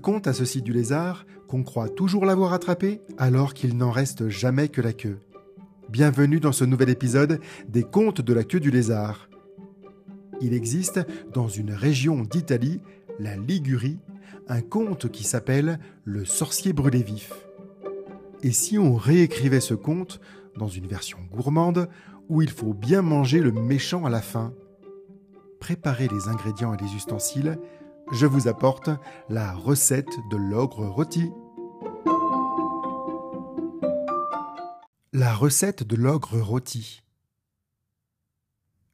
conte a ceci du lézard qu'on croit toujours l'avoir attrapé alors qu'il n'en reste jamais que la queue. Bienvenue dans ce nouvel épisode des contes de la queue du lézard. Il existe dans une région d'Italie, la Ligurie, un conte qui s'appelle Le sorcier brûlé vif. Et si on réécrivait ce conte dans une version gourmande où il faut bien manger le méchant à la fin? Préparez les ingrédients et les ustensiles, je vous apporte la recette de l'ogre rôti. La recette de l'ogre rôti.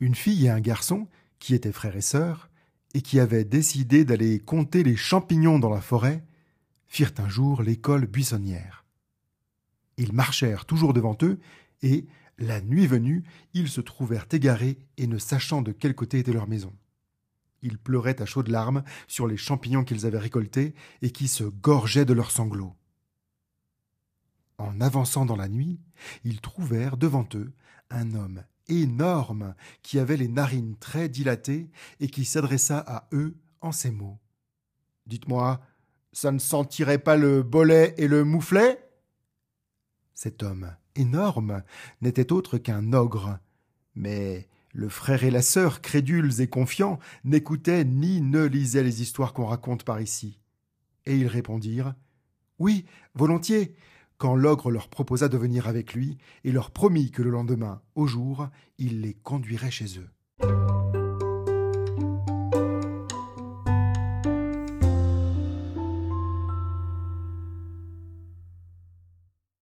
Une fille et un garçon, qui étaient frères et sœurs, et qui avaient décidé d'aller compter les champignons dans la forêt, firent un jour l'école buissonnière. Ils marchèrent toujours devant eux, et, la nuit venue, ils se trouvèrent égarés et ne sachant de quel côté était leur maison. Ils pleuraient à chaudes larmes sur les champignons qu'ils avaient récoltés et qui se gorgeaient de leurs sanglots. En avançant dans la nuit, ils trouvèrent devant eux un homme énorme qui avait les narines très dilatées et qui s'adressa à eux en ces mots. Dites-moi, ça ne sentirait pas le bolet et le mouflet? Cet homme énorme n'était autre qu'un ogre, mais le frère et la sœur, crédules et confiants, n'écoutaient ni ne lisaient les histoires qu'on raconte par ici. Et ils répondirent Oui, volontiers, quand l'ogre leur proposa de venir avec lui et leur promit que le lendemain, au jour, il les conduirait chez eux.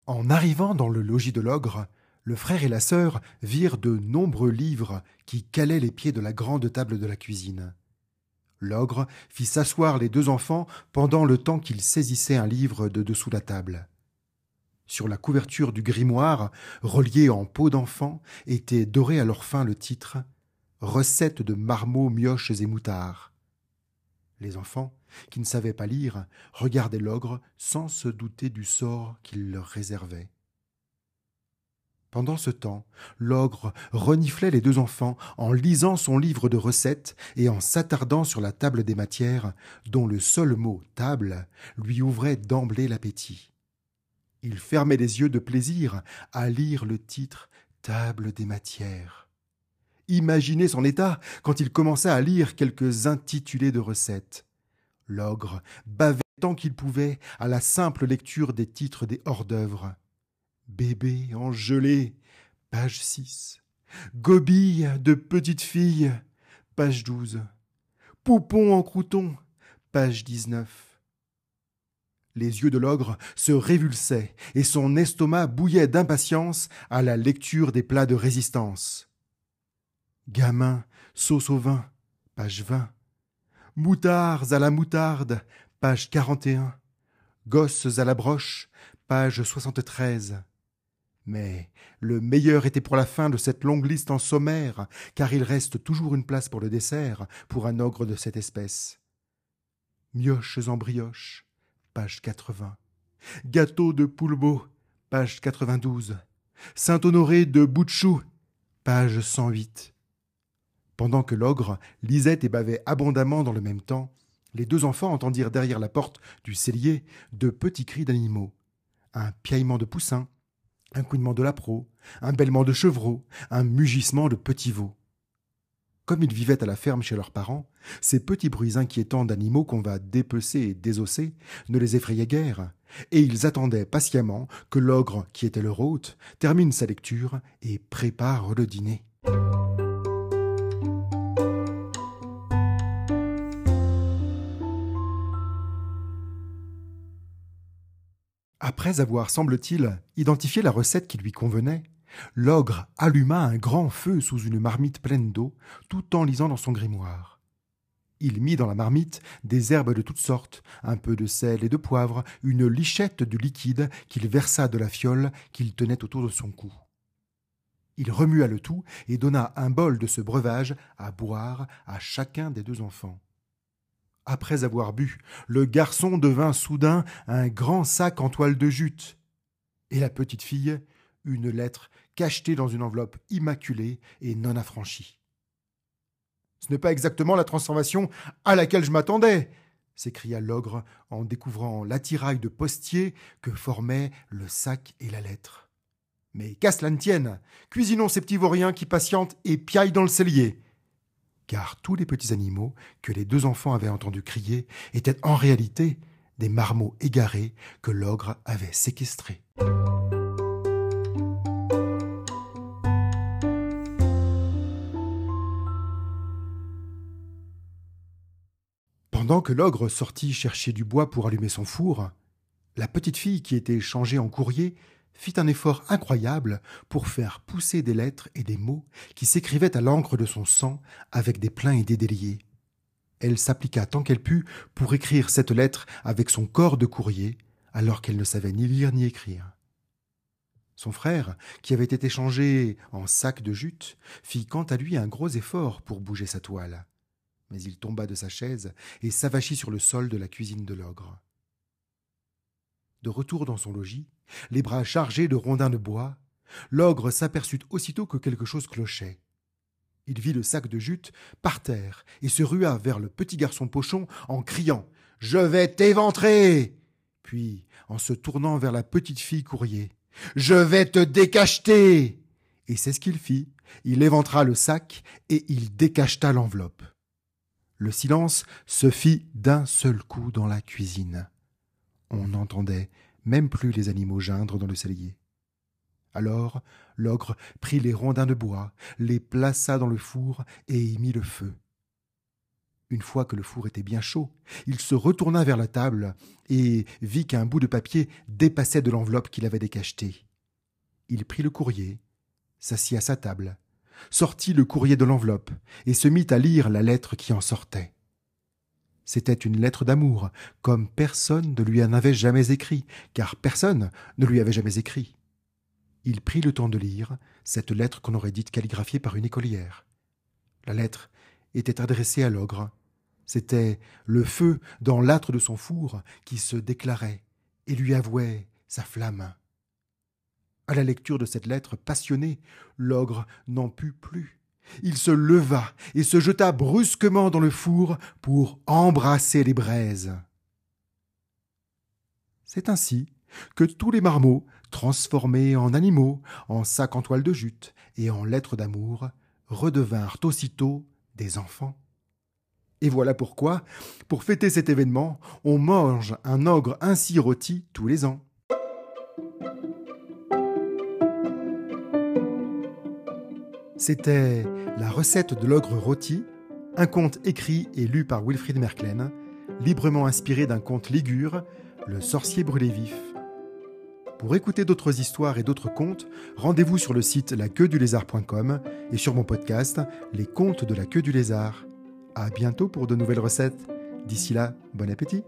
En arrivant dans le logis de l'ogre, le frère et la sœur virent de nombreux livres qui calaient les pieds de la grande table de la cuisine. L'ogre fit s'asseoir les deux enfants pendant le temps qu'ils saisissaient un livre de dessous la table. Sur la couverture du grimoire, relié en peau d'enfant, était doré à leur fin le titre Recettes de marmots, mioches et moutards. Les enfants, qui ne savaient pas lire, regardaient l'ogre sans se douter du sort qu'il leur réservait. Pendant ce temps, l'ogre reniflait les deux enfants en lisant son livre de recettes et en s'attardant sur la table des matières, dont le seul mot table lui ouvrait d'emblée l'appétit. Il fermait les yeux de plaisir à lire le titre Table des matières. Imaginez son état quand il commença à lire quelques intitulés de recettes. L'ogre bavait tant qu'il pouvait à la simple lecture des titres des hors-d'œuvre. Bébé en gelée, page 6. Gobille de petite fille, page 12. Poupon en crouton, page 19. Les yeux de l'ogre se révulsaient et son estomac bouillait d'impatience à la lecture des plats de résistance. Gamin, sauce au vin, page 20. Moutards à la moutarde, page 41. Gosses à la broche, page 73. Mais le meilleur était pour la fin de cette longue liste en sommaire, car il reste toujours une place pour le dessert, pour un ogre de cette espèce. Mioches en brioche, page 80. Gâteau de poulbeau, page 92. Saint-Honoré de Boutchou, page 108. Pendant que l'ogre lisait et bavait abondamment dans le même temps, les deux enfants entendirent derrière la porte du cellier de petits cris d'animaux, un piaillement de poussins, un couinement de lapro, un bêlement de chevreau, un mugissement de petits veaux. Comme ils vivaient à la ferme chez leurs parents, ces petits bruits inquiétants d'animaux qu'on va dépecer et désosser ne les effrayaient guère, et ils attendaient patiemment que l'ogre, qui était leur hôte, termine sa lecture et prépare le dîner. Après avoir, semble-t-il, identifié la recette qui lui convenait, l'ogre alluma un grand feu sous une marmite pleine d'eau, tout en lisant dans son grimoire. Il mit dans la marmite des herbes de toutes sortes, un peu de sel et de poivre, une lichette du liquide qu'il versa de la fiole qu'il tenait autour de son cou. Il remua le tout et donna un bol de ce breuvage à boire à chacun des deux enfants. Après avoir bu, le garçon devint soudain un grand sac en toile de jute, et la petite fille une lettre cachetée dans une enveloppe immaculée et non affranchie. Ce n'est pas exactement la transformation à laquelle je m'attendais, s'écria l'ogre en découvrant l'attirail de postier que formaient le sac et la lettre. Mais qu'à cela ne tienne, cuisinons ces petits vauriens qui patientent et piaillent dans le cellier. Car tous les petits animaux que les deux enfants avaient entendus crier étaient en réalité des marmots égarés que l'ogre avait séquestrés. Pendant que l'ogre sortit chercher du bois pour allumer son four, la petite fille qui était changée en courrier fit un effort incroyable pour faire pousser des lettres et des mots qui s'écrivaient à l'encre de son sang avec des pleins et des déliés. Elle s'appliqua tant qu'elle put pour écrire cette lettre avec son corps de courrier, alors qu'elle ne savait ni lire ni écrire. Son frère, qui avait été changé en sac de jute, fit quant à lui un gros effort pour bouger sa toile mais il tomba de sa chaise et s'avachit sur le sol de la cuisine de l'ogre. De retour dans son logis, les bras chargés de rondins de bois, l'ogre s'aperçut aussitôt que quelque chose clochait. Il vit le sac de jute par terre et se rua vers le petit garçon pochon en criant Je vais t'éventrer Puis, en se tournant vers la petite fille courrier Je vais te décacheter Et c'est ce qu'il fit. Il éventra le sac et il décacheta l'enveloppe. Le silence se fit d'un seul coup dans la cuisine. On n'entendait même plus les animaux geindre dans le cellier. Alors l'ogre prit les rondins de bois, les plaça dans le four et y mit le feu. Une fois que le four était bien chaud, il se retourna vers la table et vit qu'un bout de papier dépassait de l'enveloppe qu'il avait décachetée. Il prit le courrier, s'assit à sa table, sortit le courrier de l'enveloppe et se mit à lire la lettre qui en sortait. C'était une lettre d'amour, comme personne ne lui en avait jamais écrit, car personne ne lui avait jamais écrit. Il prit le temps de lire cette lettre qu'on aurait dite calligraphiée par une écolière. La lettre était adressée à l'ogre. C'était le feu dans l'âtre de son four qui se déclarait et lui avouait sa flamme. À la lecture de cette lettre passionnée, l'ogre n'en put plus. Il se leva et se jeta brusquement dans le four pour embrasser les braises. C'est ainsi que tous les marmots, transformés en animaux, en sacs en toile de jute et en lettres d'amour, redevinrent aussitôt des enfants. Et voilà pourquoi, pour fêter cet événement, on mange un ogre ainsi rôti tous les ans. C'était La recette de l'ogre rôti, un conte écrit et lu par Wilfrid Merklen, librement inspiré d'un conte ligure, Le sorcier brûlé vif. Pour écouter d'autres histoires et d'autres contes, rendez-vous sur le site laqueuedulézard.com et sur mon podcast Les contes de la queue du lézard. À bientôt pour de nouvelles recettes. D'ici là, bon appétit!